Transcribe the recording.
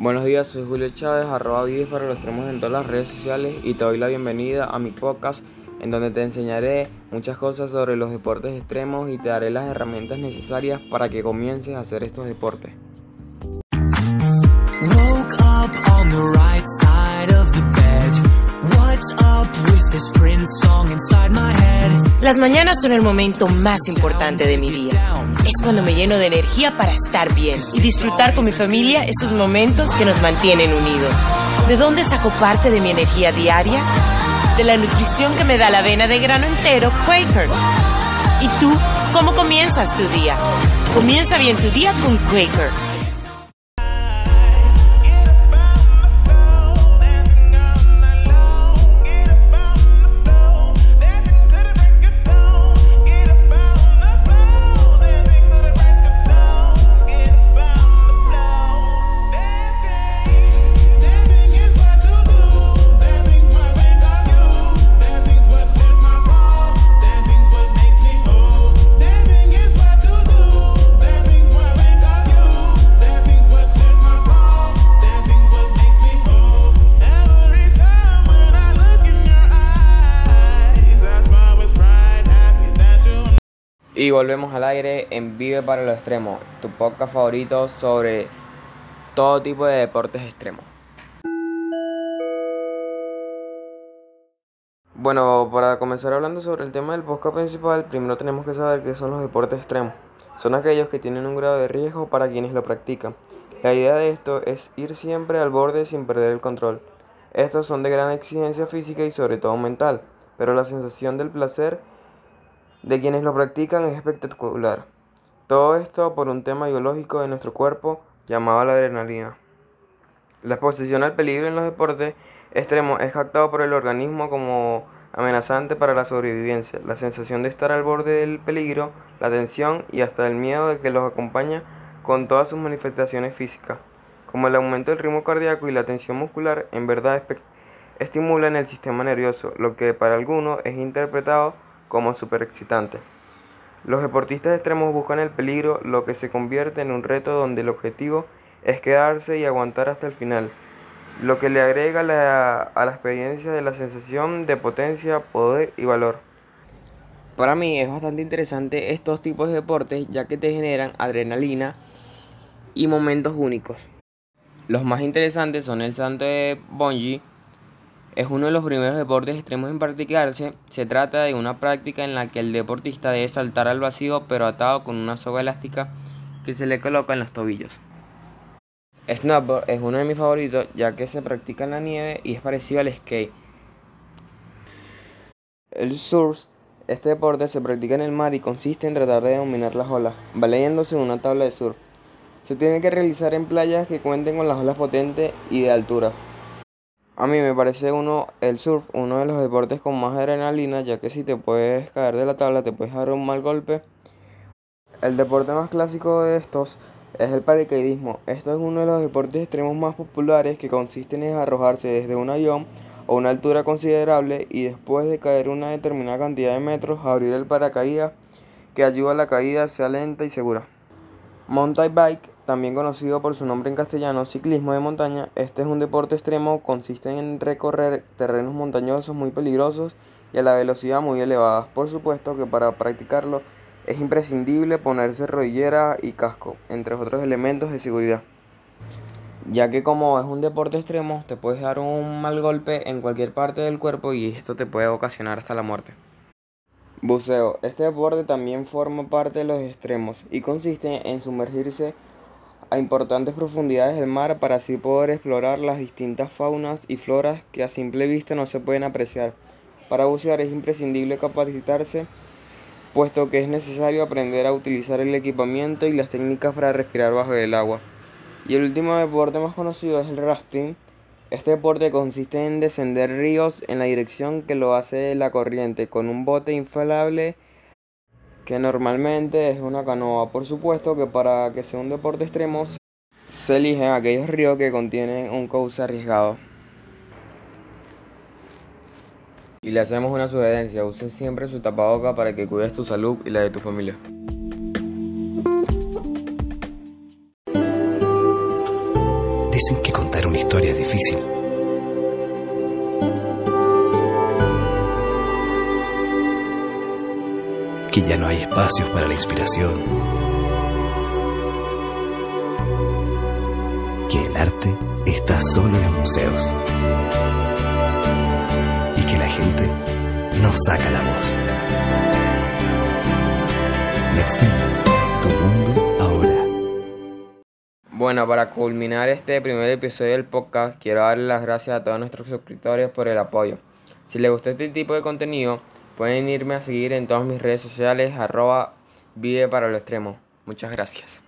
Buenos días, soy Julio Chávez, arroba videos para los extremos en todas las redes sociales y te doy la bienvenida a mi podcast en donde te enseñaré muchas cosas sobre los deportes extremos y te daré las herramientas necesarias para que comiences a hacer estos deportes. Las mañanas son el momento más importante de mi día. Es cuando me lleno de energía para estar bien y disfrutar con mi familia esos momentos que nos mantienen unidos. ¿De dónde saco parte de mi energía diaria? De la nutrición que me da la avena de grano entero Quaker. ¿Y tú? ¿Cómo comienzas tu día? Comienza bien tu día con Quaker. Y volvemos al aire en Vive para los Extremos, tu podcast favorito sobre todo tipo de deportes extremos. Bueno, para comenzar hablando sobre el tema del podcast principal, primero tenemos que saber qué son los deportes extremos. Son aquellos que tienen un grado de riesgo para quienes lo practican. La idea de esto es ir siempre al borde sin perder el control. Estos son de gran exigencia física y sobre todo mental, pero la sensación del placer de quienes lo practican es espectacular. Todo esto por un tema biológico de nuestro cuerpo llamado la adrenalina. La exposición al peligro en los deportes extremos es jactado por el organismo como amenazante para la sobrevivencia. La sensación de estar al borde del peligro, la tensión y hasta el miedo de que los acompaña con todas sus manifestaciones físicas, como el aumento del ritmo cardíaco y la tensión muscular, en verdad estimulan el sistema nervioso, lo que para algunos es interpretado como super excitante. Los deportistas extremos buscan el peligro, lo que se convierte en un reto donde el objetivo es quedarse y aguantar hasta el final, lo que le agrega a la experiencia de la sensación de potencia, poder y valor. Para mí es bastante interesante estos tipos de deportes ya que te generan adrenalina y momentos únicos. Los más interesantes son el salto de bungee, es uno de los primeros deportes extremos en practicarse. Se trata de una práctica en la que el deportista debe saltar al vacío pero atado con una soga elástica que se le coloca en los tobillos. Snowboard es uno de mis favoritos ya que se practica en la nieve y es parecido al skate. El surf, este deporte se practica en el mar y consiste en tratar de dominar las olas, valiéndose una tabla de surf. Se tiene que realizar en playas que cuenten con las olas potentes y de altura. A mí me parece uno, el surf, uno de los deportes con más adrenalina, ya que si te puedes caer de la tabla, te puedes dar un mal golpe. El deporte más clásico de estos es el paracaidismo. Esto es uno de los deportes extremos más populares que consisten en arrojarse desde un avión a una altura considerable y después de caer una determinada cantidad de metros, abrir el paracaídas que ayuda a la caída sea lenta y segura. Mountain bike también conocido por su nombre en castellano, ciclismo de montaña, este es un deporte extremo, consiste en recorrer terrenos montañosos muy peligrosos y a la velocidad muy elevada. Por supuesto que para practicarlo es imprescindible ponerse rodillera y casco, entre otros elementos de seguridad. Ya que como es un deporte extremo, te puedes dar un mal golpe en cualquier parte del cuerpo y esto te puede ocasionar hasta la muerte. Buceo. Este deporte también forma parte de los extremos y consiste en sumergirse a importantes profundidades del mar para así poder explorar las distintas faunas y floras que a simple vista no se pueden apreciar. Para bucear es imprescindible capacitarse, puesto que es necesario aprender a utilizar el equipamiento y las técnicas para respirar bajo el agua. Y el último deporte más conocido es el rafting. Este deporte consiste en descender ríos en la dirección que lo hace la corriente con un bote inflable que normalmente es una canoa. Por supuesto que para que sea un deporte extremo se eligen aquellos ríos que contienen un cauce arriesgado. Y le hacemos una sugerencia, use siempre su tapaboca para que cuides tu salud y la de tu familia. Dicen que contar una historia es difícil. Que ya no hay espacios para la inspiración. Que el arte está solo en los museos. Y que la gente no saca la voz. Nextim, tu mundo ahora. Bueno, para culminar este primer episodio del podcast, quiero darle las gracias a todos nuestros suscriptores por el apoyo. Si les gustó este tipo de contenido, pueden irme a seguir en todas mis redes sociales, arroba vive para lo extremo. Muchas gracias.